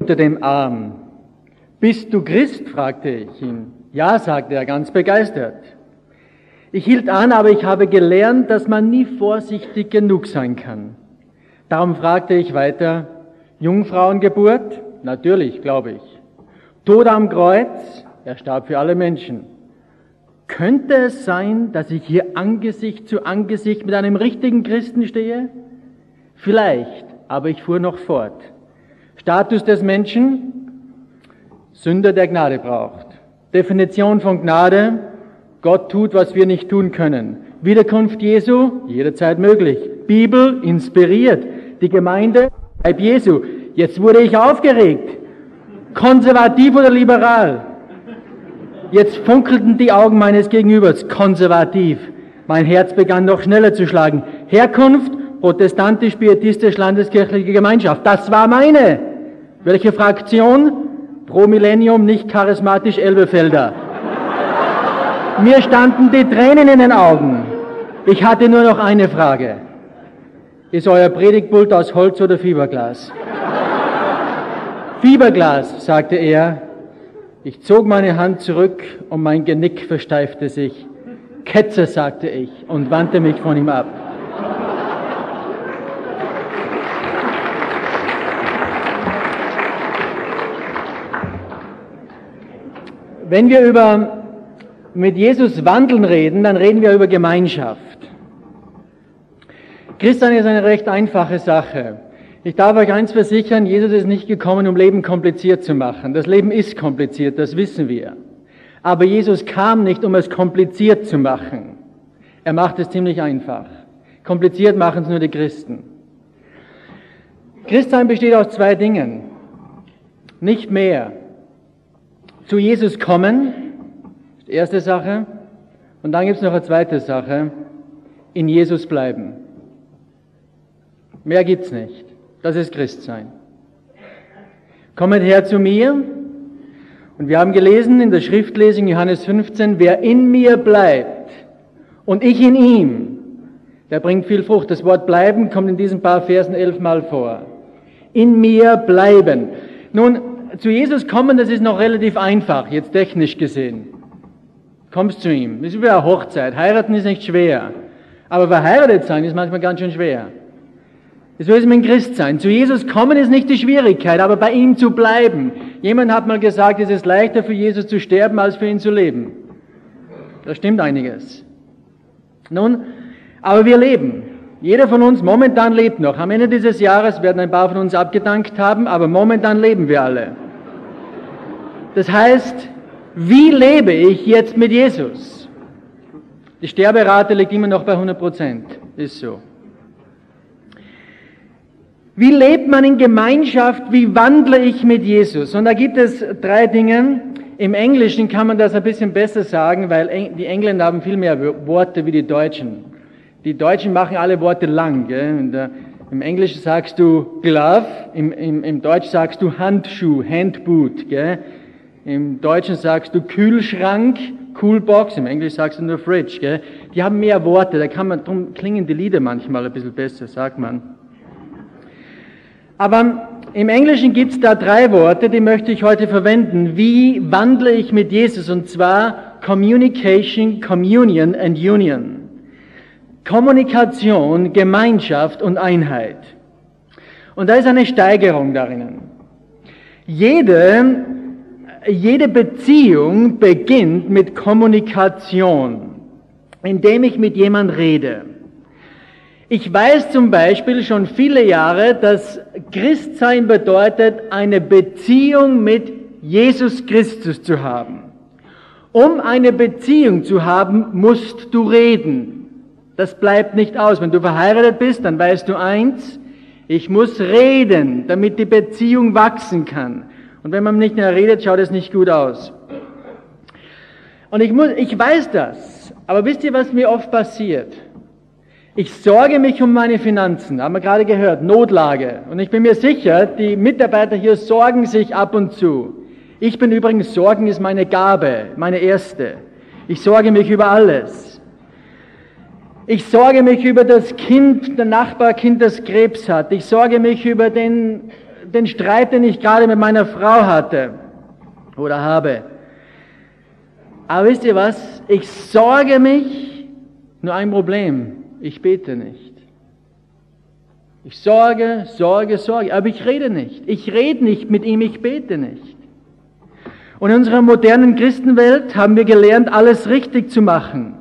unter dem Arm. Bist du Christ? fragte ich ihn. Ja, sagte er ganz begeistert. Ich hielt an, aber ich habe gelernt, dass man nie vorsichtig genug sein kann. Darum fragte ich weiter, Jungfrauengeburt? Natürlich, glaube ich. Tod am Kreuz? Er starb für alle Menschen. Könnte es sein, dass ich hier Angesicht zu Angesicht mit einem richtigen Christen stehe? Vielleicht, aber ich fuhr noch fort. Status des Menschen? Sünder der Gnade braucht. Definition von Gnade? Gott tut, was wir nicht tun können. Wiederkunft Jesu? Jederzeit möglich. Bibel? Inspiriert. Die Gemeinde? Leib Jesu. Jetzt wurde ich aufgeregt. Konservativ oder liberal? Jetzt funkelten die Augen meines Gegenübers. Konservativ. Mein Herz begann noch schneller zu schlagen. Herkunft? Protestantisch-Pietistisch Landeskirchliche Gemeinschaft. Das war meine. Welche Fraktion? Pro Millennium, nicht charismatisch Elbefelder. Mir standen die Tränen in den Augen. Ich hatte nur noch eine Frage. Ist euer Predigtpult aus Holz oder Fieberglas? Fieberglas, sagte er. Ich zog meine Hand zurück und mein Genick versteifte sich. Ketzer, sagte ich und wandte mich von ihm ab. Wenn wir über mit Jesus wandeln reden, dann reden wir über Gemeinschaft. Christian ist eine recht einfache Sache. Ich darf euch eins versichern, Jesus ist nicht gekommen, um Leben kompliziert zu machen. Das Leben ist kompliziert, das wissen wir. Aber Jesus kam nicht, um es kompliziert zu machen. Er macht es ziemlich einfach. Kompliziert machen es nur die Christen. Christsein besteht aus zwei Dingen. Nicht mehr. Zu Jesus kommen, erste Sache. Und dann gibt es noch eine zweite Sache. In Jesus bleiben. Mehr gibt's nicht. Das ist Christsein. Kommet her zu mir. Und wir haben gelesen in der Schriftlesung Johannes 15, wer in mir bleibt und ich in ihm, der bringt viel Frucht. Das Wort bleiben kommt in diesen paar Versen elfmal vor. In mir bleiben. Nun, zu Jesus kommen, das ist noch relativ einfach, jetzt technisch gesehen. Kommst zu ihm. Das ist wie eine Hochzeit. Heiraten ist nicht schwer. Aber verheiratet sein ist manchmal ganz schön schwer. So ist es mit dem Christsein. Zu Jesus kommen ist nicht die Schwierigkeit, aber bei ihm zu bleiben. Jemand hat mal gesagt, es ist leichter für Jesus zu sterben, als für ihn zu leben. Da stimmt einiges. Nun, aber wir leben. Jeder von uns momentan lebt noch. Am Ende dieses Jahres werden ein paar von uns abgedankt haben, aber momentan leben wir alle. Das heißt, wie lebe ich jetzt mit Jesus? Die Sterberate liegt immer noch bei 100 Prozent. Ist so. Wie lebt man in Gemeinschaft? Wie wandle ich mit Jesus? Und da gibt es drei Dinge. Im Englischen kann man das ein bisschen besser sagen, weil die Engländer haben viel mehr Worte wie die Deutschen. Die Deutschen machen alle Worte lang. Der, Im Englischen sagst du Glove, im, im, im Deutsch sagst du Handschuh, Handboot. Gell? Im Deutschen sagst du Kühlschrank, Coolbox, im Englischen sagst du nur Fridge. Gell? Die haben mehr Worte, da kann man, darum klingen die Lieder manchmal ein bisschen besser, sagt man. Aber im Englischen gibt es da drei Worte, die möchte ich heute verwenden. Wie wandle ich mit Jesus? Und zwar Communication, Communion and Union. Kommunikation, Gemeinschaft und Einheit. Und da ist eine Steigerung darin. Jede, jede Beziehung beginnt mit Kommunikation, indem ich mit jemand rede. Ich weiß zum Beispiel schon viele Jahre, dass Christsein bedeutet, eine Beziehung mit Jesus Christus zu haben. Um eine Beziehung zu haben, musst du reden. Das bleibt nicht aus. Wenn du verheiratet bist, dann weißt du eins, ich muss reden, damit die Beziehung wachsen kann. Und wenn man nicht mehr redet, schaut es nicht gut aus. Und ich muss, ich weiß das. Aber wisst ihr, was mir oft passiert? Ich sorge mich um meine Finanzen, haben wir gerade gehört, Notlage. Und ich bin mir sicher, die Mitarbeiter hier sorgen sich ab und zu. Ich bin übrigens, Sorgen ist meine Gabe, meine erste. Ich sorge mich über alles. Ich sorge mich über das Kind, der Nachbarkind, das Krebs hat. Ich sorge mich über den, den Streit, den ich gerade mit meiner Frau hatte oder habe. Aber wisst ihr was? Ich sorge mich, nur ein Problem, ich bete nicht. Ich sorge, sorge, sorge, aber ich rede nicht. Ich rede nicht mit ihm, ich bete nicht. Und in unserer modernen Christenwelt haben wir gelernt, alles richtig zu machen.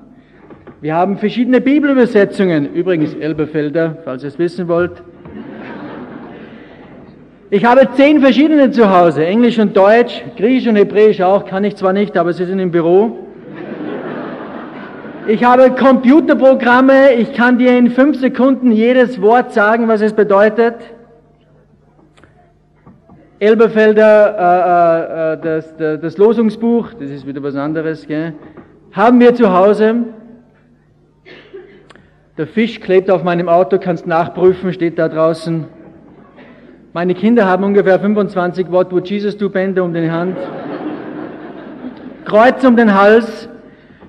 Wir haben verschiedene Bibelübersetzungen, übrigens Elberfelder, falls ihr es wissen wollt. Ich habe zehn verschiedene zu Hause, Englisch und Deutsch, Griechisch und Hebräisch auch, kann ich zwar nicht, aber sie sind im Büro. Ich habe Computerprogramme, ich kann dir in fünf Sekunden jedes Wort sagen, was es bedeutet. Elberfelder, äh, äh, das, das Losungsbuch, das ist wieder was anderes, gell? haben wir zu Hause. Der Fisch klebt auf meinem Auto, kannst nachprüfen, steht da draußen. Meine Kinder haben ungefähr 25 What would Jesus do Bänder um die Hand. Kreuz um den Hals.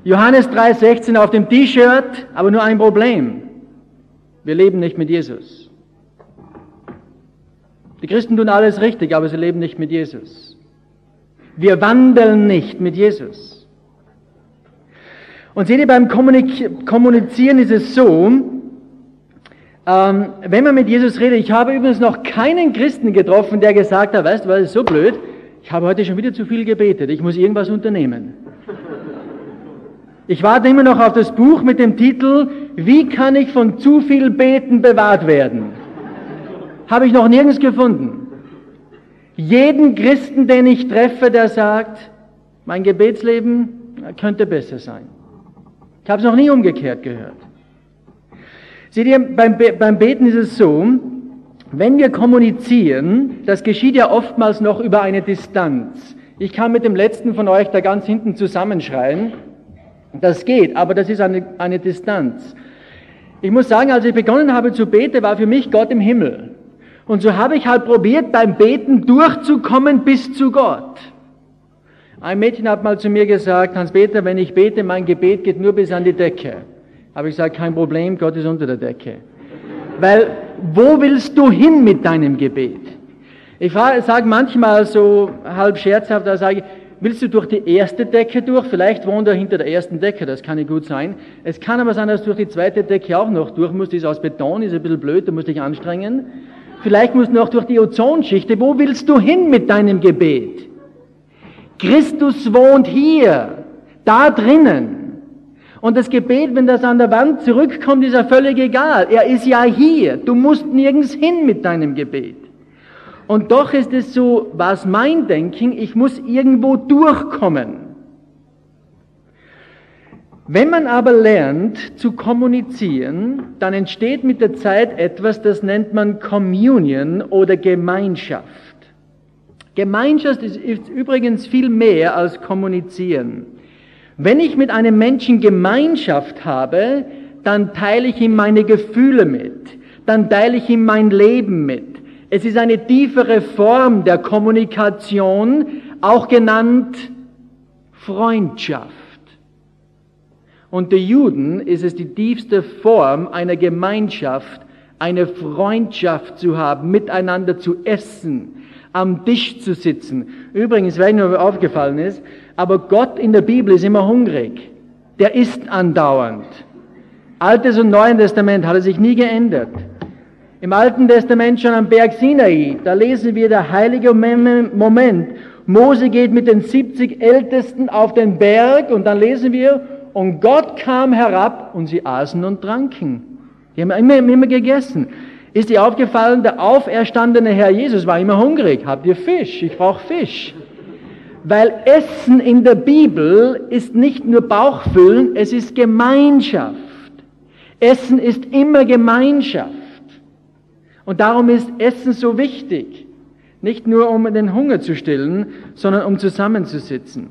Johannes 3,16 auf dem T-Shirt, aber nur ein Problem. Wir leben nicht mit Jesus. Die Christen tun alles richtig, aber sie leben nicht mit Jesus. Wir wandeln nicht mit Jesus. Und seht ihr, beim Kommunizieren ist es so, ähm, wenn man mit Jesus redet, ich habe übrigens noch keinen Christen getroffen, der gesagt hat, weißt du, was ist so blöd, ich habe heute schon wieder zu viel gebetet, ich muss irgendwas unternehmen. Ich warte immer noch auf das Buch mit dem Titel, wie kann ich von zu viel Beten bewahrt werden? Habe ich noch nirgends gefunden. Jeden Christen, den ich treffe, der sagt, mein Gebetsleben könnte besser sein. Ich habe es noch nie umgekehrt gehört. Seht ihr, beim, Be beim Beten ist es so, wenn wir kommunizieren, das geschieht ja oftmals noch über eine Distanz. Ich kann mit dem letzten von euch da ganz hinten zusammenschreien. Das geht, aber das ist eine, eine Distanz. Ich muss sagen, als ich begonnen habe zu beten, war für mich Gott im Himmel. Und so habe ich halt probiert, beim Beten durchzukommen bis zu Gott. Ein Mädchen hat mal zu mir gesagt, Hans-Peter, wenn ich bete, mein Gebet geht nur bis an die Decke. Habe ich gesagt, kein Problem, Gott ist unter der Decke. Weil, wo willst du hin mit deinem Gebet? Ich sage manchmal so halb scherzhaft, da sage ich, willst du durch die erste Decke durch? Vielleicht wohnt er hinter der ersten Decke, das kann nicht gut sein. Es kann aber sein, dass du durch die zweite Decke auch noch durch musst, die ist aus Beton, ist ein bisschen blöd, du musst dich anstrengen. Vielleicht musst du noch durch die Ozonschichte. Wo willst du hin mit deinem Gebet? Christus wohnt hier, da drinnen. Und das Gebet, wenn das an der Wand zurückkommt, ist ja völlig egal. Er ist ja hier. Du musst nirgends hin mit deinem Gebet. Und doch ist es so, was mein Denken, ich muss irgendwo durchkommen. Wenn man aber lernt zu kommunizieren, dann entsteht mit der Zeit etwas, das nennt man Communion oder Gemeinschaft. Gemeinschaft ist, ist übrigens viel mehr als kommunizieren. Wenn ich mit einem Menschen Gemeinschaft habe, dann teile ich ihm meine Gefühle mit, dann teile ich ihm mein Leben mit. Es ist eine tiefere Form der Kommunikation, auch genannt Freundschaft. Unter Juden ist es die tiefste Form einer Gemeinschaft, eine Freundschaft zu haben, miteinander zu essen, am Tisch zu sitzen. Übrigens, wenn mir aufgefallen ist, aber Gott in der Bibel ist immer hungrig. Der isst andauernd. Altes und Neues Testament hat er sich nie geändert. Im Alten Testament schon am Berg Sinai, da lesen wir der heilige Moment. Mose geht mit den 70 Ältesten auf den Berg und dann lesen wir, und Gott kam herab und sie aßen und tranken. Die haben immer, immer gegessen. Ist dir aufgefallen, der auferstandene Herr Jesus war immer hungrig. Habt ihr Fisch? Ich brauche Fisch. Weil Essen in der Bibel ist nicht nur Bauchfüllen, es ist Gemeinschaft. Essen ist immer Gemeinschaft. Und darum ist Essen so wichtig. Nicht nur um den Hunger zu stillen, sondern um zusammenzusitzen.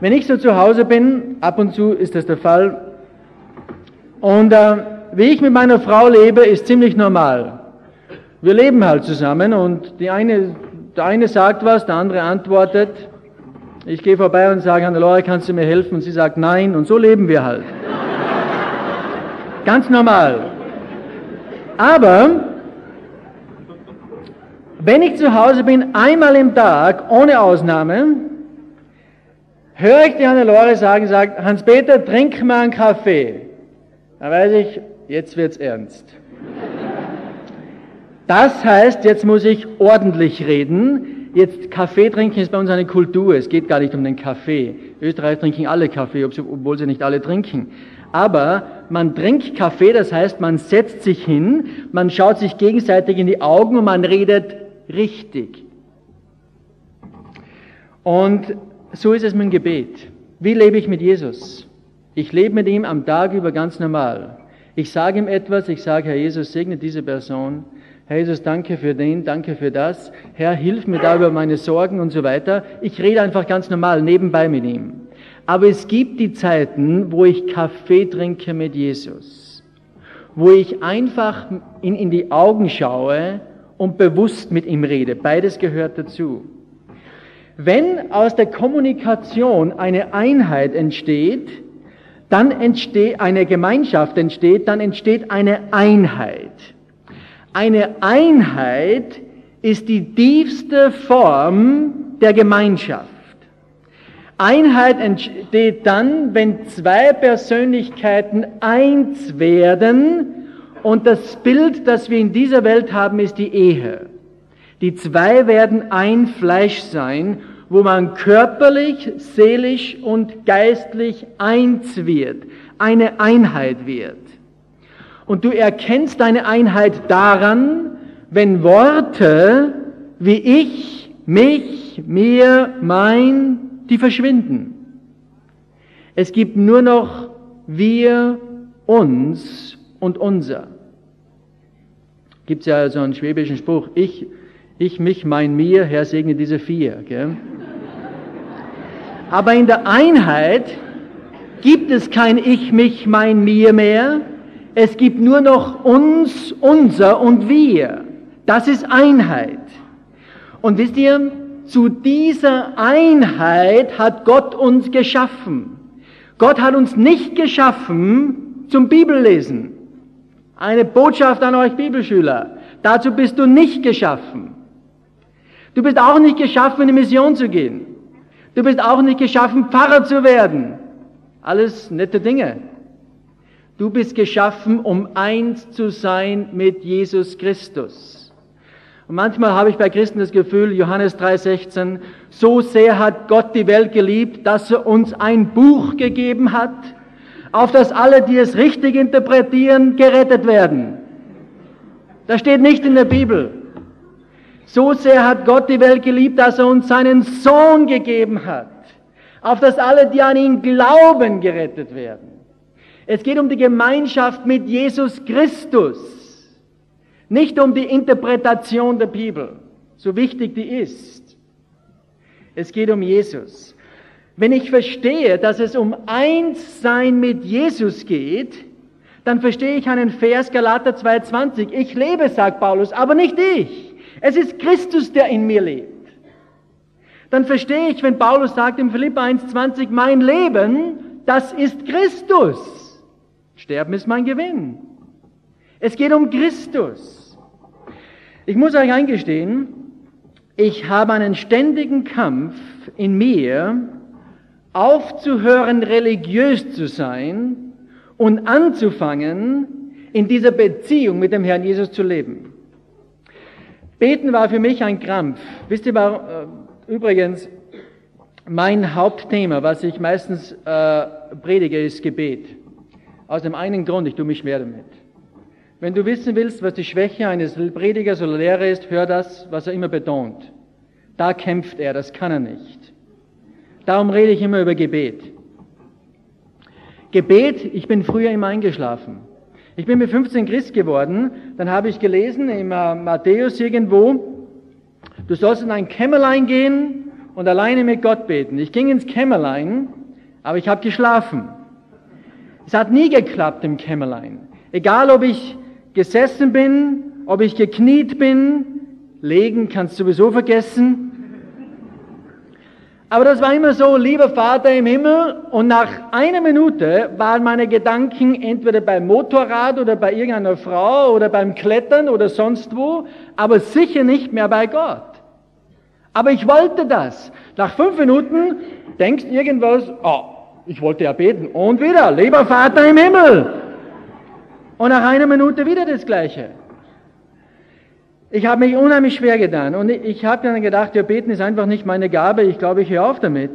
Wenn ich so zu Hause bin, ab und zu ist das der Fall, und äh, wie ich mit meiner Frau lebe, ist ziemlich normal. Wir leben halt zusammen und die eine, der eine sagt was, der andere antwortet. Ich gehe vorbei und sage, Hannelore, kannst du mir helfen? Und sie sagt nein und so leben wir halt. Ganz normal. Aber Wenn ich zu Hause bin, einmal im Tag, ohne Ausnahme, höre ich die Hannelore sagen, sagt, Hans-Peter, trink mal einen Kaffee. Dann weiß ich, jetzt wird's ernst. Das heißt, jetzt muss ich ordentlich reden. Jetzt Kaffee trinken ist bei uns eine Kultur. Es geht gar nicht um den Kaffee. Österreich trinken alle Kaffee, obwohl sie nicht alle trinken. Aber man trinkt Kaffee, das heißt, man setzt sich hin, man schaut sich gegenseitig in die Augen und man redet richtig. Und so ist es mit dem Gebet. Wie lebe ich mit Jesus? Ich lebe mit ihm am Tag über ganz normal. Ich sage ihm etwas, ich sage, Herr Jesus, segne diese Person. Herr Jesus, danke für den, danke für das. Herr, hilf mir da über meine Sorgen und so weiter. Ich rede einfach ganz normal nebenbei mit ihm. Aber es gibt die Zeiten, wo ich Kaffee trinke mit Jesus. Wo ich einfach ihn in die Augen schaue und bewusst mit ihm rede. Beides gehört dazu. Wenn aus der Kommunikation eine Einheit entsteht, dann entsteht eine Gemeinschaft entsteht, dann entsteht eine Einheit. Eine Einheit ist die tiefste Form der Gemeinschaft. Einheit entsteht dann, wenn zwei Persönlichkeiten eins werden und das Bild, das wir in dieser Welt haben, ist die Ehe. Die zwei werden ein Fleisch sein, wo man körperlich, seelisch und geistlich eins wird, eine Einheit wird. Und du erkennst deine Einheit daran, wenn Worte wie ich, mich, mir, mein, die verschwinden. Es gibt nur noch wir, uns und unser. Gibt es ja so einen schwäbischen Spruch, ich, ich, mich, mein, mir, Herr segne diese vier. Gell? Aber in der Einheit gibt es kein Ich, mich, mein, mir mehr, es gibt nur noch uns, unser und wir. Das ist Einheit. Und wisst ihr, zu dieser Einheit hat Gott uns geschaffen. Gott hat uns nicht geschaffen zum Bibellesen. Eine Botschaft an euch Bibelschüler. Dazu bist du nicht geschaffen. Du bist auch nicht geschaffen, in die Mission zu gehen. Du bist auch nicht geschaffen, Pfarrer zu werden. Alles nette Dinge. Du bist geschaffen, um eins zu sein mit Jesus Christus. Und manchmal habe ich bei Christen das Gefühl, Johannes 3:16, so sehr hat Gott die Welt geliebt, dass er uns ein Buch gegeben hat, auf das alle, die es richtig interpretieren, gerettet werden. Das steht nicht in der Bibel. So sehr hat Gott die Welt geliebt, dass er uns seinen Sohn gegeben hat, auf das alle, die an ihn glauben, gerettet werden. Es geht um die Gemeinschaft mit Jesus Christus, nicht um die Interpretation der Bibel, so wichtig die ist. Es geht um Jesus. Wenn ich verstehe, dass es um Einssein mit Jesus geht, dann verstehe ich einen Vers Galater 2,20. Ich lebe, sagt Paulus, aber nicht ich. Es ist Christus, der in mir lebt. Dann verstehe ich, wenn Paulus sagt im Philippa 1,20, mein Leben, das ist Christus. Sterben ist mein Gewinn. Es geht um Christus. Ich muss euch eingestehen, ich habe einen ständigen Kampf in mir, aufzuhören, religiös zu sein und anzufangen, in dieser Beziehung mit dem Herrn Jesus zu leben. Beten war für mich ein Krampf. Wisst ihr, war, äh, übrigens, mein Hauptthema, was ich meistens äh, predige, ist Gebet. Aus dem einen Grund, ich tue mich schwer damit. Wenn du wissen willst, was die Schwäche eines Predigers oder Lehrers ist, hör das, was er immer betont. Da kämpft er, das kann er nicht. Darum rede ich immer über Gebet. Gebet, ich bin früher immer eingeschlafen. Ich bin mit 15 Christ geworden, dann habe ich gelesen im äh, Matthäus irgendwo, du sollst in ein Kämmerlein gehen und alleine mit Gott beten. Ich ging ins Kämmerlein, aber ich habe geschlafen. Es hat nie geklappt im Kämmerlein. Egal, ob ich gesessen bin, ob ich gekniet bin, legen kannst du sowieso vergessen. Aber das war immer so, lieber Vater im Himmel, und nach einer Minute waren meine Gedanken entweder beim Motorrad oder bei irgendeiner Frau oder beim Klettern oder sonst wo, aber sicher nicht mehr bei Gott. Aber ich wollte das. Nach fünf Minuten denkst irgendwas, oh, ich wollte ja beten. Und wieder, lieber Vater im Himmel. Und nach einer Minute wieder das Gleiche. Ich habe mich unheimlich schwer getan und ich habe dann gedacht, ja, beten ist einfach nicht meine Gabe, ich glaube, ich höre auf damit.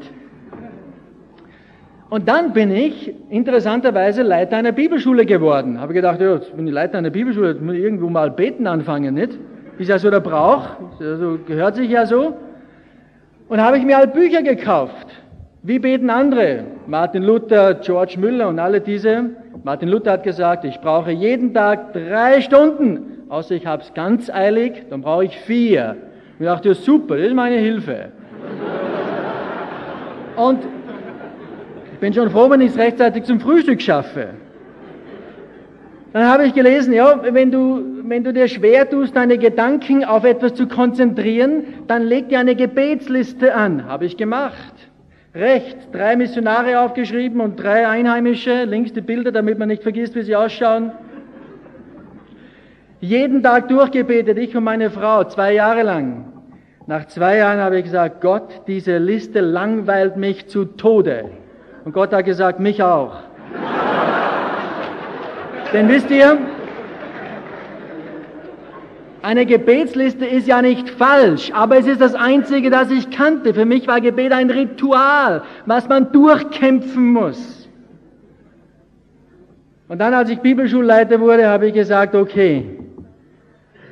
Und dann bin ich interessanterweise Leiter einer Bibelschule geworden. Habe gedacht, ja, bin ich Leiter einer Bibelschule, muss ich irgendwo mal beten anfangen, nicht? Ist ja so der Brauch, also gehört sich ja so. Und habe ich mir halt Bücher gekauft. Wie beten andere? Martin Luther, George Müller und alle diese. Martin Luther hat gesagt, ich brauche jeden Tag drei Stunden außer ich habe es ganz eilig, dann brauche ich vier. Und ich dachte, super, das ist meine Hilfe. Und ich bin schon froh, wenn ich es rechtzeitig zum Frühstück schaffe. Dann habe ich gelesen, ja, wenn du, wenn du dir schwer tust, deine Gedanken auf etwas zu konzentrieren, dann leg dir eine Gebetsliste an. Habe ich gemacht. Rechts drei Missionare aufgeschrieben und drei Einheimische, links die Bilder, damit man nicht vergisst, wie sie ausschauen. Jeden Tag durchgebetet, ich und meine Frau, zwei Jahre lang. Nach zwei Jahren habe ich gesagt, Gott, diese Liste langweilt mich zu Tode. Und Gott hat gesagt, mich auch. Denn wisst ihr, eine Gebetsliste ist ja nicht falsch, aber es ist das Einzige, das ich kannte. Für mich war Gebet ein Ritual, was man durchkämpfen muss. Und dann, als ich Bibelschulleiter wurde, habe ich gesagt, okay,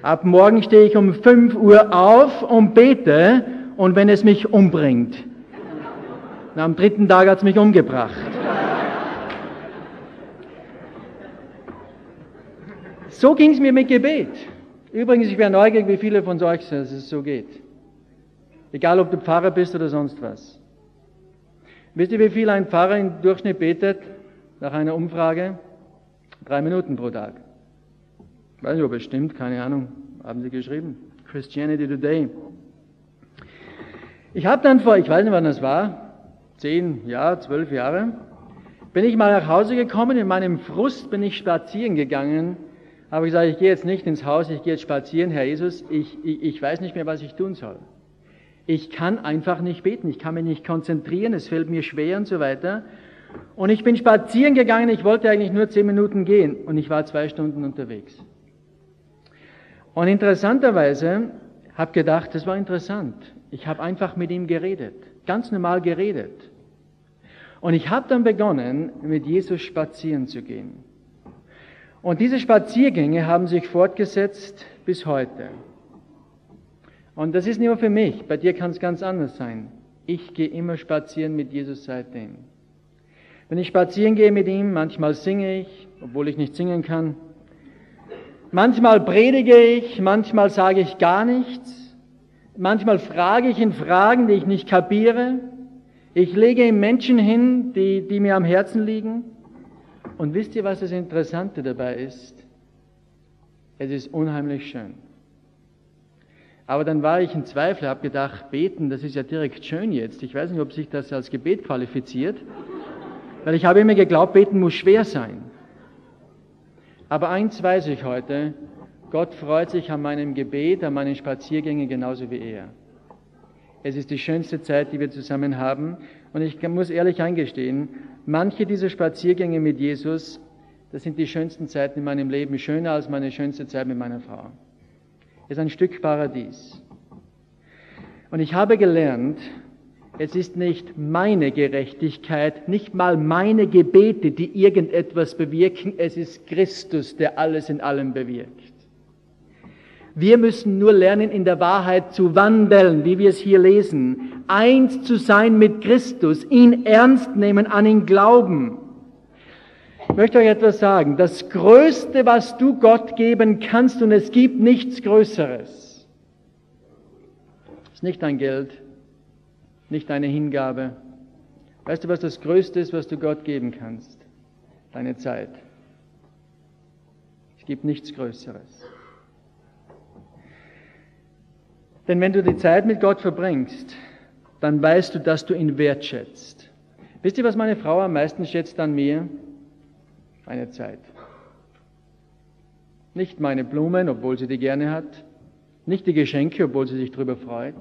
Ab morgen stehe ich um 5 Uhr auf und bete und wenn es mich umbringt. Und am dritten Tag hat es mich umgebracht. So ging es mir mit Gebet. Übrigens, ich wäre neugierig, wie viele von euch dass es so geht. Egal, ob du Pfarrer bist oder sonst was. Wisst ihr, wie viel ein Pfarrer im Durchschnitt betet? Nach einer Umfrage? Drei Minuten pro Tag. Ich weiß nicht, ob es stimmt, keine Ahnung, haben sie geschrieben. Christianity Today. Ich habe dann vor, ich weiß nicht, wann das war, zehn Jahre, zwölf Jahre, bin ich mal nach Hause gekommen, in meinem Frust bin ich spazieren gegangen, habe gesagt, ich gehe jetzt nicht ins Haus, ich gehe jetzt spazieren, Herr Jesus, ich, ich, ich weiß nicht mehr, was ich tun soll. Ich kann einfach nicht beten, ich kann mich nicht konzentrieren, es fällt mir schwer und so weiter. Und ich bin spazieren gegangen, ich wollte eigentlich nur zehn Minuten gehen und ich war zwei Stunden unterwegs. Und interessanterweise habe gedacht, das war interessant. Ich habe einfach mit ihm geredet, ganz normal geredet. Und ich habe dann begonnen, mit Jesus spazieren zu gehen. Und diese Spaziergänge haben sich fortgesetzt bis heute. Und das ist nicht nur für mich, bei dir kann es ganz anders sein. Ich gehe immer spazieren mit Jesus seitdem. Wenn ich spazieren gehe mit ihm, manchmal singe ich, obwohl ich nicht singen kann. Manchmal predige ich, manchmal sage ich gar nichts. Manchmal frage ich in Fragen, die ich nicht kapiere. Ich lege ihm Menschen hin, die, die mir am Herzen liegen. Und wisst ihr, was das Interessante dabei ist? Es ist unheimlich schön. Aber dann war ich in Zweifel, habe gedacht, beten, das ist ja direkt schön jetzt. Ich weiß nicht, ob sich das als Gebet qualifiziert, weil ich habe immer geglaubt, beten muss schwer sein. Aber eins weiß ich heute, Gott freut sich an meinem Gebet, an meinen Spaziergängen genauso wie er. Es ist die schönste Zeit, die wir zusammen haben. Und ich muss ehrlich eingestehen, manche dieser Spaziergänge mit Jesus, das sind die schönsten Zeiten in meinem Leben, schöner als meine schönste Zeit mit meiner Frau. Es ist ein Stück Paradies. Und ich habe gelernt, es ist nicht meine Gerechtigkeit, nicht mal meine Gebete, die irgendetwas bewirken. Es ist Christus, der alles in allem bewirkt. Wir müssen nur lernen, in der Wahrheit zu wandeln, wie wir es hier lesen. Eins zu sein mit Christus, ihn ernst nehmen, an ihn glauben. Ich möchte euch etwas sagen. Das Größte, was du Gott geben kannst, und es gibt nichts Größeres, ist nicht dein Geld, nicht deine Hingabe. Weißt du, was das Größte ist, was du Gott geben kannst? Deine Zeit. Es gibt nichts Größeres. Denn wenn du die Zeit mit Gott verbringst, dann weißt du, dass du ihn wertschätzt. Wisst ihr, was meine Frau am meisten schätzt an mir? Meine Zeit. Nicht meine Blumen, obwohl sie die gerne hat. Nicht die Geschenke, obwohl sie sich darüber freut.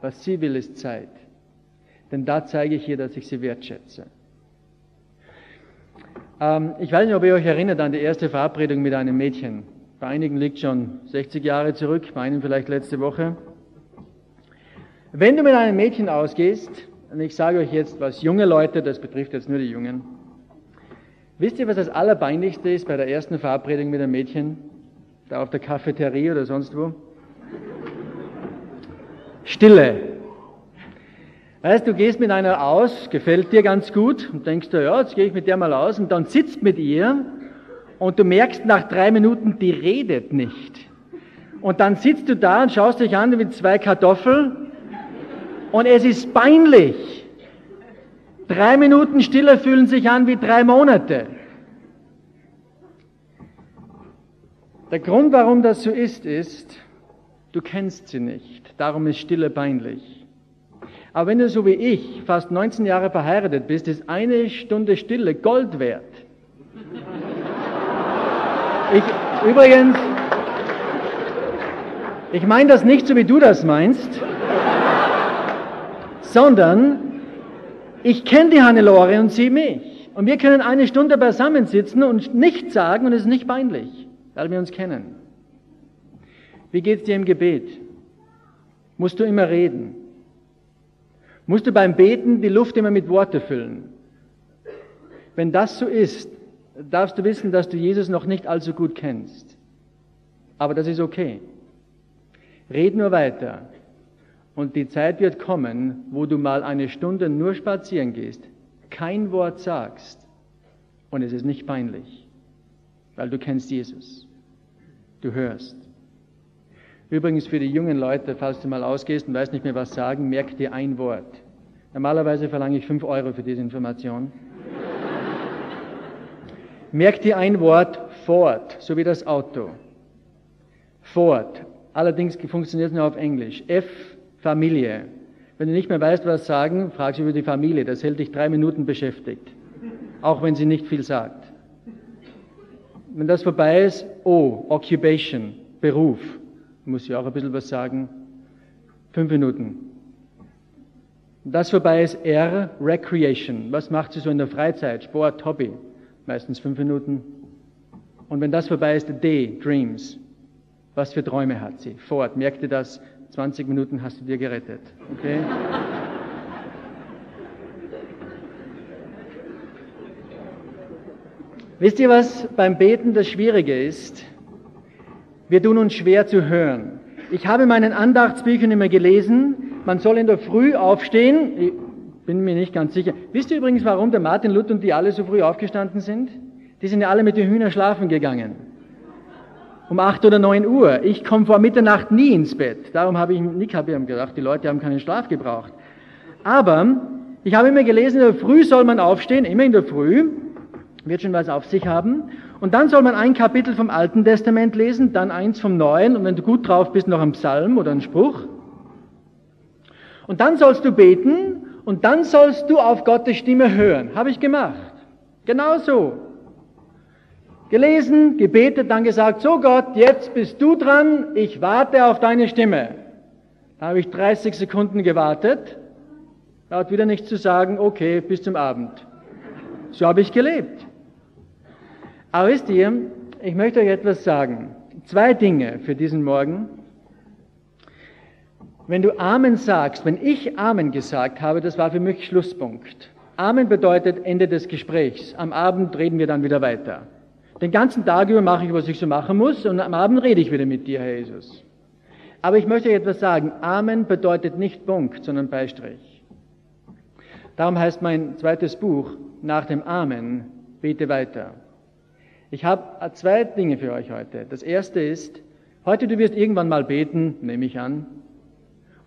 Was sie will, ist Zeit. Denn da zeige ich ihr, dass ich sie wertschätze. Ähm, ich weiß nicht, ob ihr euch erinnert an die erste Verabredung mit einem Mädchen. Bei einigen liegt schon 60 Jahre zurück, bei einem vielleicht letzte Woche. Wenn du mit einem Mädchen ausgehst, und ich sage euch jetzt, was junge Leute, das betrifft jetzt nur die Jungen, wisst ihr, was das Allerbeinlichste ist bei der ersten Verabredung mit einem Mädchen? Da auf der Cafeterie oder sonst wo? Stille. Weißt du, gehst mit einer aus, gefällt dir ganz gut und denkst du, ja, jetzt gehe ich mit der mal aus und dann sitzt mit ihr und du merkst nach drei Minuten, die redet nicht. Und dann sitzt du da und schaust dich an mit zwei Kartoffeln und es ist peinlich. Drei Minuten Stille fühlen sich an wie drei Monate. Der Grund, warum das so ist, ist, du kennst sie nicht. Darum ist Stille peinlich. Aber wenn du so wie ich fast 19 Jahre verheiratet bist, ist eine Stunde Stille Gold wert. Ich, übrigens, ich meine das nicht so, wie du das meinst, sondern ich kenne die Hannelore und sie mich. Und wir können eine Stunde beisammensitzen und nichts sagen und es ist nicht peinlich, weil wir uns kennen. Wie geht es dir im Gebet? Musst du immer reden? Musst du beim Beten die Luft immer mit Worte füllen? Wenn das so ist, darfst du wissen, dass du Jesus noch nicht allzu gut kennst. Aber das ist okay. Red nur weiter. Und die Zeit wird kommen, wo du mal eine Stunde nur spazieren gehst, kein Wort sagst und es ist nicht peinlich, weil du kennst Jesus. Du hörst. Übrigens für die jungen Leute, falls du mal ausgehst und weißt nicht mehr was sagen, merk dir ein Wort. Normalerweise verlange ich fünf Euro für diese Information. merk dir ein Wort Ford, so wie das Auto. Ford. Allerdings funktioniert es nur auf Englisch. F Familie. Wenn du nicht mehr weißt, was sagen, fragst du über die Familie. Das hält dich drei Minuten beschäftigt. Auch wenn sie nicht viel sagt. Wenn das vorbei ist, O, Occupation, Beruf. Muss ich auch ein bisschen was sagen. Fünf Minuten. Das vorbei ist R, Recreation. Was macht sie so in der Freizeit? Sport, Hobby. Meistens fünf Minuten. Und wenn das vorbei ist, D, Dreams. Was für Träume hat sie? Fort. Merkt ihr das? 20 Minuten hast du dir gerettet. Okay? Wisst ihr, was beim Beten das Schwierige ist? Wir tun uns schwer zu hören. Ich habe in meinen Andachtsbüchern immer gelesen, man soll in der Früh aufstehen. Ich bin mir nicht ganz sicher. Wisst ihr übrigens, warum der Martin Luther und die alle so früh aufgestanden sind? Die sind ja alle mit den Hühnern schlafen gegangen um acht oder neun Uhr. Ich komme vor Mitternacht nie ins Bett. Darum habe ich nicht hab gedacht, die Leute haben keinen Schlaf gebraucht. Aber ich habe immer gelesen, in der Früh soll man aufstehen, immer in der Früh, wird schon was auf sich haben. Und dann soll man ein Kapitel vom Alten Testament lesen, dann eins vom Neuen und wenn du gut drauf bist, noch ein Psalm oder ein Spruch. Und dann sollst du beten und dann sollst du auf Gottes Stimme hören. Habe ich gemacht. Genau so gelesen, gebetet, dann gesagt, so Gott, jetzt bist du dran, ich warte auf deine Stimme. Da habe ich 30 Sekunden gewartet, er hat wieder nichts zu sagen, okay, bis zum Abend. So habe ich gelebt. Aber wisst ihr, ich möchte euch etwas sagen. Zwei Dinge für diesen Morgen. Wenn du Amen sagst, wenn ich Amen gesagt habe, das war für mich Schlusspunkt. Amen bedeutet Ende des Gesprächs. Am Abend reden wir dann wieder weiter. Den ganzen Tag über mache ich, was ich so machen muss, und am Abend rede ich wieder mit dir, Herr Jesus. Aber ich möchte euch etwas sagen. Amen bedeutet nicht Punkt, sondern Beistrich. Darum heißt mein zweites Buch, nach dem Amen, bete weiter. Ich habe zwei Dinge für euch heute. Das erste ist, heute du wirst irgendwann mal beten, nehme ich an,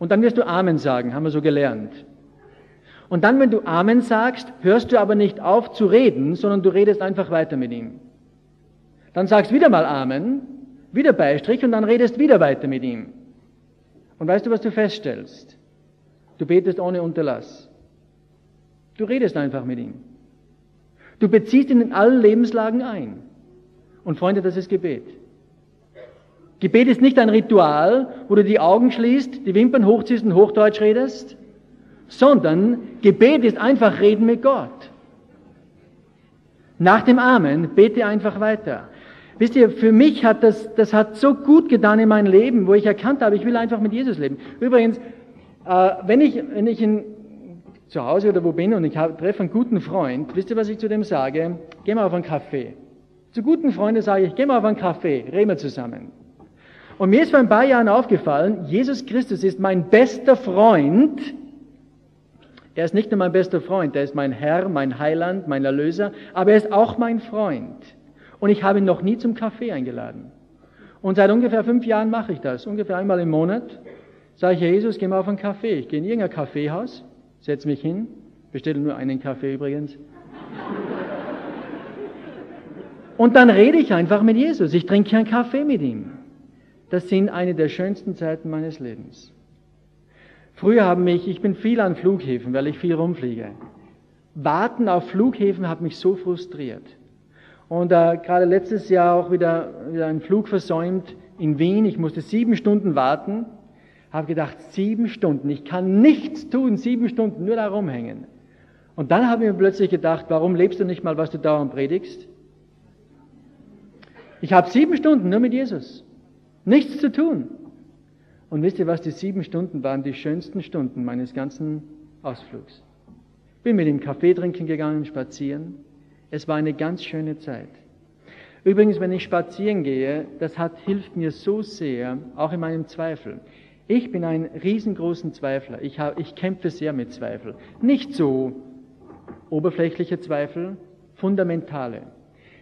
und dann wirst du Amen sagen, haben wir so gelernt. Und dann, wenn du Amen sagst, hörst du aber nicht auf zu reden, sondern du redest einfach weiter mit ihm. Dann sagst wieder mal Amen, wieder Beistrich und dann redest wieder weiter mit ihm. Und weißt du, was du feststellst? Du betest ohne Unterlass. Du redest einfach mit ihm. Du beziehst ihn in allen Lebenslagen ein. Und Freunde, das ist Gebet. Gebet ist nicht ein Ritual, wo du die Augen schließt, die Wimpern hochziehst und Hochdeutsch redest, sondern Gebet ist einfach Reden mit Gott. Nach dem Amen bete einfach weiter. Wisst ihr, für mich hat das, das hat so gut getan in meinem Leben, wo ich erkannt habe, ich will einfach mit Jesus leben. Übrigens, äh, wenn ich, wenn ich in, zu Hause oder wo bin und ich treffe einen guten Freund, wisst ihr, was ich zu dem sage? Geh mal auf einen Kaffee. Zu guten Freunden sage ich, geh mal auf einen Kaffee, reden wir zusammen. Und mir ist vor ein paar Jahren aufgefallen, Jesus Christus ist mein bester Freund. Er ist nicht nur mein bester Freund, er ist mein Herr, mein Heiland, mein Erlöser, aber er ist auch mein Freund. Und ich habe ihn noch nie zum Kaffee eingeladen. Und seit ungefähr fünf Jahren mache ich das, ungefähr einmal im Monat. Sage ich, Jesus, geh mal auf einen Kaffee. Ich gehe in irgendein Kaffeehaus, setze mich hin, bestelle nur einen Kaffee übrigens. Und dann rede ich einfach mit Jesus. Ich trinke einen Kaffee mit ihm. Das sind eine der schönsten Zeiten meines Lebens. Früher haben mich, ich bin viel an Flughäfen, weil ich viel rumfliege. Warten auf Flughäfen hat mich so frustriert. Und äh, gerade letztes Jahr auch wieder, wieder einen Flug versäumt in Wien. Ich musste sieben Stunden warten. Habe gedacht, sieben Stunden, ich kann nichts tun, sieben Stunden, nur da rumhängen. Und dann habe ich mir plötzlich gedacht, warum lebst du nicht mal, was du dauernd predigst? Ich habe sieben Stunden nur mit Jesus. Nichts zu tun. Und wisst ihr was, die sieben Stunden waren die schönsten Stunden meines ganzen Ausflugs. Bin mit ihm Kaffee trinken gegangen, spazieren. Es war eine ganz schöne Zeit. Übrigens, wenn ich spazieren gehe, das hat, hilft mir so sehr, auch in meinem Zweifel. Ich bin ein riesengroßen Zweifler. Ich, hab, ich kämpfe sehr mit Zweifel. Nicht so oberflächliche Zweifel, fundamentale.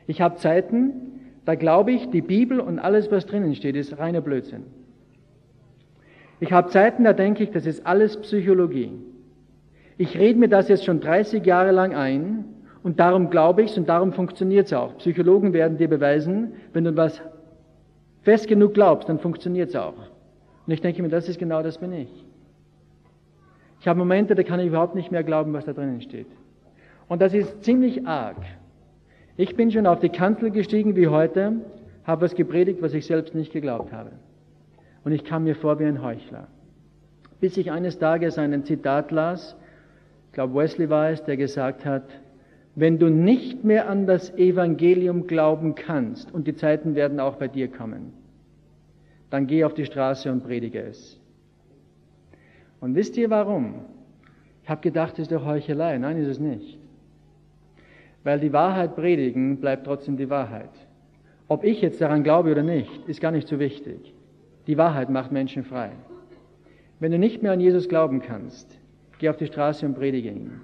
Ich habe Zeiten, da glaube ich, die Bibel und alles, was drinnen steht, ist reiner Blödsinn. Ich habe Zeiten, da denke ich, das ist alles Psychologie. Ich rede mir das jetzt schon 30 Jahre lang ein und darum glaube ich es und darum funktioniert es auch. Psychologen werden dir beweisen, wenn du was fest genug glaubst, dann funktioniert es auch. Und ich denke mir, das ist genau das bin ich. Ich habe Momente, da kann ich überhaupt nicht mehr glauben, was da drinnen steht. Und das ist ziemlich arg. Ich bin schon auf die Kanzel gestiegen wie heute, habe was gepredigt, was ich selbst nicht geglaubt habe. Und ich kam mir vor wie ein Heuchler. Bis ich eines Tages einen Zitat las, ich glaube Wesley war es, der gesagt hat, wenn du nicht mehr an das Evangelium glauben kannst, und die Zeiten werden auch bei dir kommen, dann geh auf die Straße und predige es. Und wisst ihr warum? Ich habe gedacht, es ist doch Heuchelei. Nein, ist es nicht. Weil die Wahrheit predigen bleibt trotzdem die Wahrheit. Ob ich jetzt daran glaube oder nicht, ist gar nicht so wichtig. Die Wahrheit macht Menschen frei. Wenn du nicht mehr an Jesus glauben kannst, geh auf die Straße und predige ihn.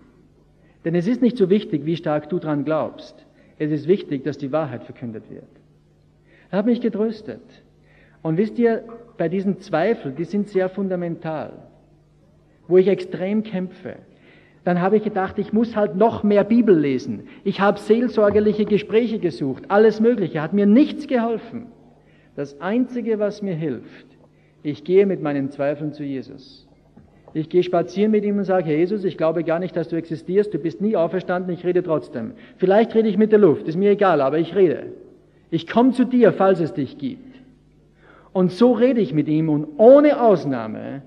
Denn es ist nicht so wichtig, wie stark du daran glaubst. Es ist wichtig, dass die Wahrheit verkündet wird. Er hat mich getröstet. Und wisst ihr, bei diesen Zweifeln, die sind sehr fundamental, wo ich extrem kämpfe, dann habe ich gedacht, ich muss halt noch mehr Bibel lesen. Ich habe seelsorgerliche Gespräche gesucht, alles Mögliche, hat mir nichts geholfen. Das Einzige, was mir hilft, ich gehe mit meinen Zweifeln zu Jesus. Ich gehe spazieren mit ihm und sage, Jesus, ich glaube gar nicht, dass du existierst, du bist nie auferstanden, ich rede trotzdem. Vielleicht rede ich mit der Luft, ist mir egal, aber ich rede. Ich komme zu dir, falls es dich gibt. Und so rede ich mit ihm und ohne Ausnahme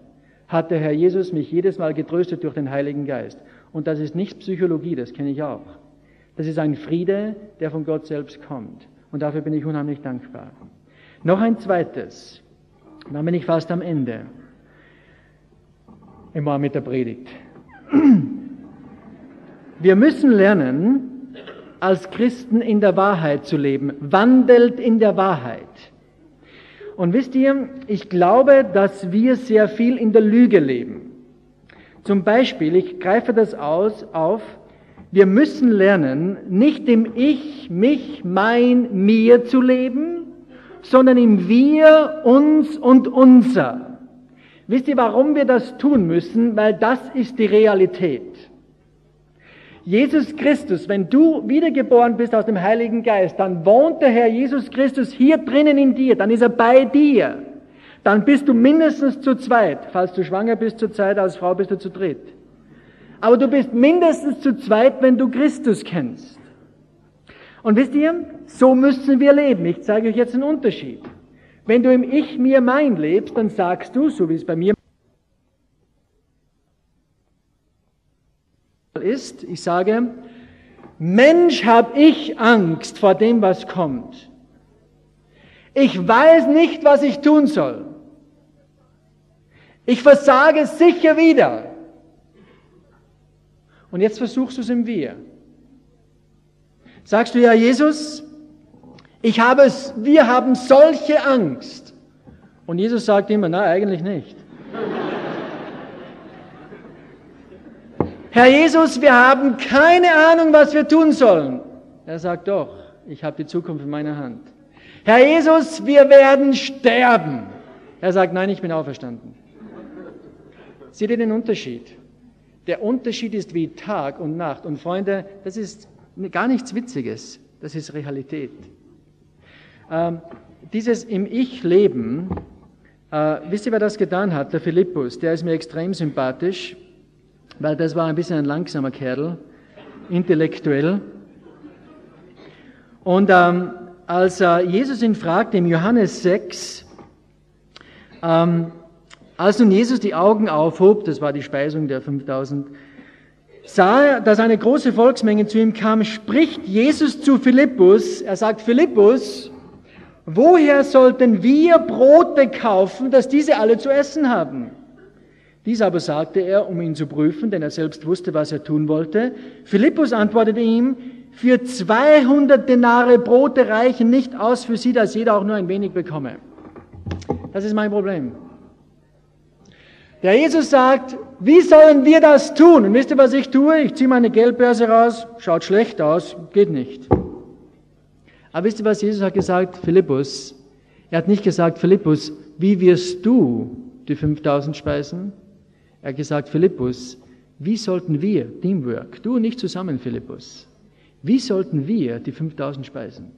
hat der Herr Jesus mich jedes Mal getröstet durch den Heiligen Geist. Und das ist nicht Psychologie, das kenne ich auch. Das ist ein Friede, der von Gott selbst kommt. Und dafür bin ich unheimlich dankbar. Noch ein zweites. Dann bin ich fast am Ende. Immer mit der Predigt. Wir müssen lernen, als Christen in der Wahrheit zu leben. Wandelt in der Wahrheit. Und wisst ihr, ich glaube, dass wir sehr viel in der Lüge leben. Zum Beispiel, ich greife das aus, auf, wir müssen lernen, nicht im Ich, mich, mein, mir zu leben, sondern im Wir, uns und unser. Wisst ihr, warum wir das tun müssen? Weil das ist die Realität. Jesus Christus, wenn du wiedergeboren bist aus dem Heiligen Geist, dann wohnt der Herr Jesus Christus hier drinnen in dir, dann ist er bei dir. dann bist du mindestens zu zweit. Falls du schwanger bist zur Zeit, als Frau bist du zu dritt. Aber du bist mindestens zu zweit, wenn du Christus kennst. Und wisst ihr, so müssen wir leben. Ich zeige euch jetzt einen Unterschied. Wenn du im Ich, mir, mein lebst, dann sagst du, so wie es bei mir ist, ich sage, Mensch, hab ich Angst vor dem, was kommt. Ich weiß nicht, was ich tun soll. Ich versage sicher wieder. Und jetzt versuchst du es im Wir. Sagst du ja, Jesus, ich habe es, wir haben solche Angst. Und Jesus sagt immer, nein, eigentlich nicht. Herr Jesus, wir haben keine Ahnung, was wir tun sollen. Er sagt doch, ich habe die Zukunft in meiner Hand. Herr Jesus, wir werden sterben. Er sagt, nein, ich bin auferstanden. Seht ihr den Unterschied? Der Unterschied ist wie Tag und Nacht. Und Freunde, das ist gar nichts Witziges, das ist Realität. Ähm, dieses im Ich-Leben, äh, wisst ihr, wer das getan hat? Der Philippus, der ist mir extrem sympathisch, weil das war ein bisschen ein langsamer Kerl, intellektuell. Und ähm, als äh, Jesus ihn fragte im Johannes 6, ähm, als nun Jesus die Augen aufhob, das war die Speisung der 5000, sah er, dass eine große Volksmenge zu ihm kam, spricht Jesus zu Philippus, er sagt, Philippus, woher sollten wir Brote kaufen, dass diese alle zu essen haben? Dies aber sagte er, um ihn zu prüfen, denn er selbst wusste, was er tun wollte. Philippus antwortete ihm, für 200 Denare Brote reichen nicht aus für sie, dass jeder auch nur ein wenig bekomme. Das ist mein Problem. Der Jesus sagt, wie sollen wir das tun? Und wisst ihr, was ich tue? Ich ziehe meine Geldbörse raus, schaut schlecht aus, geht nicht. Aber wisst ihr, was Jesus hat gesagt? Philippus. Er hat nicht gesagt, Philippus, wie wirst du die 5000 speisen? Er hat gesagt, Philippus, wie sollten wir, Teamwork, du und ich zusammen, Philippus, wie sollten wir die 5000 speisen?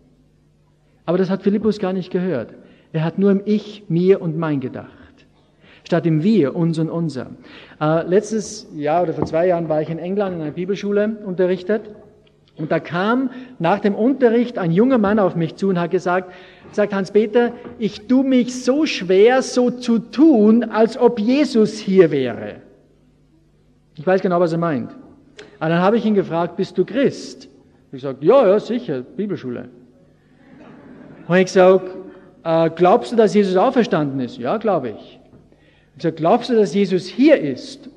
Aber das hat Philippus gar nicht gehört. Er hat nur im Ich, mir und mein gedacht statt im Wir, uns und unser. Äh, letztes Jahr oder vor zwei Jahren war ich in England in einer Bibelschule unterrichtet und da kam nach dem Unterricht ein junger Mann auf mich zu und hat gesagt, sagt Hans-Peter, ich tue mich so schwer, so zu tun, als ob Jesus hier wäre. Ich weiß genau, was er meint. Aber dann habe ich ihn gefragt, bist du Christ? Ich sagte, ja, ja, sicher, Bibelschule. Und ich gesagt, äh, glaubst du, dass Jesus auferstanden ist? Ja, glaube ich. Ich sage, glaubst du, dass Jesus hier ist?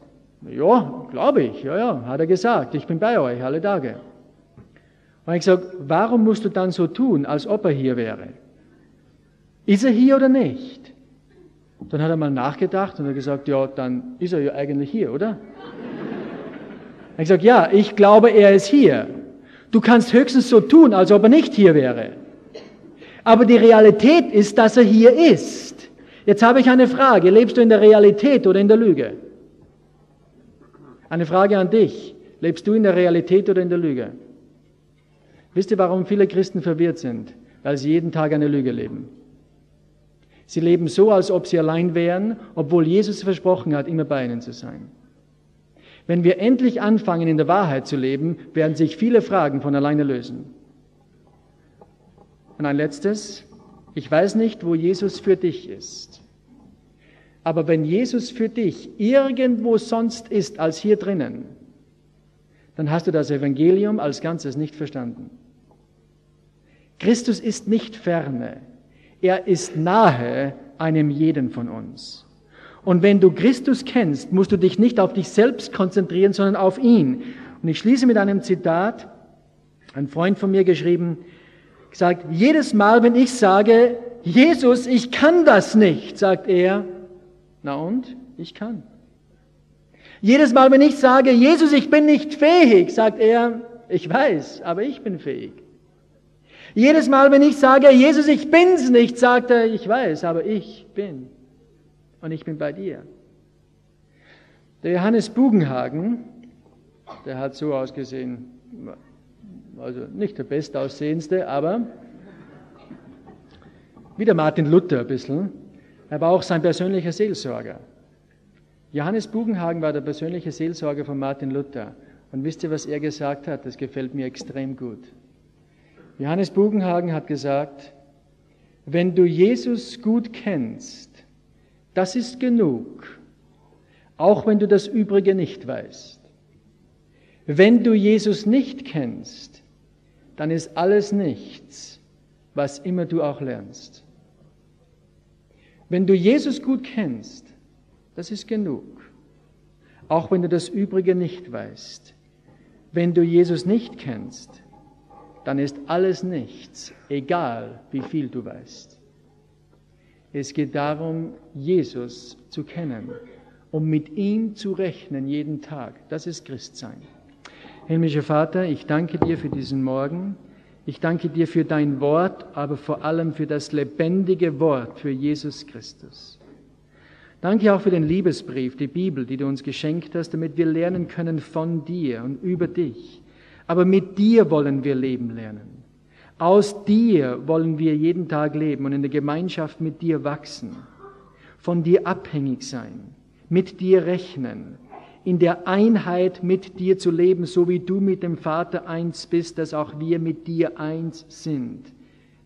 Ja, glaube ich. Ja, ja, hat er gesagt. Ich bin bei euch alle Tage. Und ich sage, warum musst du dann so tun, als ob er hier wäre? Ist er hier oder nicht? Dann hat er mal nachgedacht und hat gesagt, ja, dann ist er ja eigentlich hier, oder? Ich sage, ja, ich glaube, er ist hier. Du kannst höchstens so tun, als ob er nicht hier wäre. Aber die Realität ist, dass er hier ist. Jetzt habe ich eine Frage. Lebst du in der Realität oder in der Lüge? Eine Frage an dich. Lebst du in der Realität oder in der Lüge? Wisst ihr, warum viele Christen verwirrt sind? Weil sie jeden Tag eine Lüge leben. Sie leben so, als ob sie allein wären, obwohl Jesus versprochen hat, immer bei ihnen zu sein. Wenn wir endlich anfangen, in der Wahrheit zu leben, werden sich viele Fragen von alleine lösen. Und ein letztes. Ich weiß nicht, wo Jesus für dich ist. Aber wenn Jesus für dich irgendwo sonst ist als hier drinnen, dann hast du das Evangelium als Ganzes nicht verstanden. Christus ist nicht ferne, er ist nahe einem jeden von uns. Und wenn du Christus kennst, musst du dich nicht auf dich selbst konzentrieren, sondern auf ihn. Und ich schließe mit einem Zitat, ein Freund von mir geschrieben, gesagt, jedes Mal, wenn ich sage, Jesus, ich kann das nicht, sagt er, na und? Ich kann. Jedes Mal, wenn ich sage, Jesus, ich bin nicht fähig, sagt er, ich weiß, aber ich bin fähig. Jedes Mal, wenn ich sage, Jesus, ich bin's nicht, sagt er, ich weiß, aber ich bin. Und ich bin bei dir. Der Johannes Bugenhagen, der hat so ausgesehen, also nicht der bestaussehendste, aber wie der Martin Luther ein bisschen. Er war auch sein persönlicher Seelsorger. Johannes Bugenhagen war der persönliche Seelsorger von Martin Luther. Und wisst ihr, was er gesagt hat? Das gefällt mir extrem gut. Johannes Bugenhagen hat gesagt, wenn du Jesus gut kennst, das ist genug, auch wenn du das Übrige nicht weißt. Wenn du Jesus nicht kennst, dann ist alles nichts, was immer du auch lernst. Wenn du Jesus gut kennst, das ist genug, auch wenn du das Übrige nicht weißt. Wenn du Jesus nicht kennst, dann ist alles nichts, egal wie viel du weißt. Es geht darum, Jesus zu kennen, um mit ihm zu rechnen jeden Tag. Das ist Christsein. Himmlischer Vater, ich danke dir für diesen Morgen. Ich danke dir für dein Wort, aber vor allem für das lebendige Wort, für Jesus Christus. Danke auch für den Liebesbrief, die Bibel, die du uns geschenkt hast, damit wir lernen können von dir und über dich. Aber mit dir wollen wir leben lernen. Aus dir wollen wir jeden Tag leben und in der Gemeinschaft mit dir wachsen, von dir abhängig sein, mit dir rechnen, in der Einheit mit dir zu leben, so wie du mit dem Vater eins bist, dass auch wir mit dir eins sind.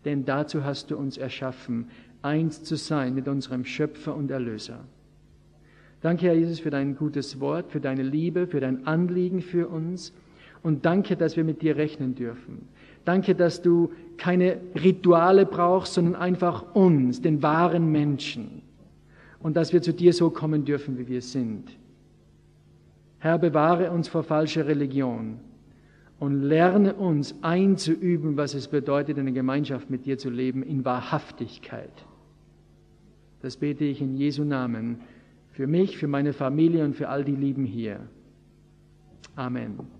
Denn dazu hast du uns erschaffen, eins zu sein mit unserem Schöpfer und Erlöser. Danke, Herr Jesus, für dein gutes Wort, für deine Liebe, für dein Anliegen für uns. Und danke, dass wir mit dir rechnen dürfen. Danke, dass du keine Rituale brauchst, sondern einfach uns, den wahren Menschen. Und dass wir zu dir so kommen dürfen, wie wir sind. Herr, bewahre uns vor falscher Religion und lerne uns einzuüben, was es bedeutet, in der Gemeinschaft mit dir zu leben, in Wahrhaftigkeit. Das bete ich in Jesu Namen für mich, für meine Familie und für all die Lieben hier. Amen.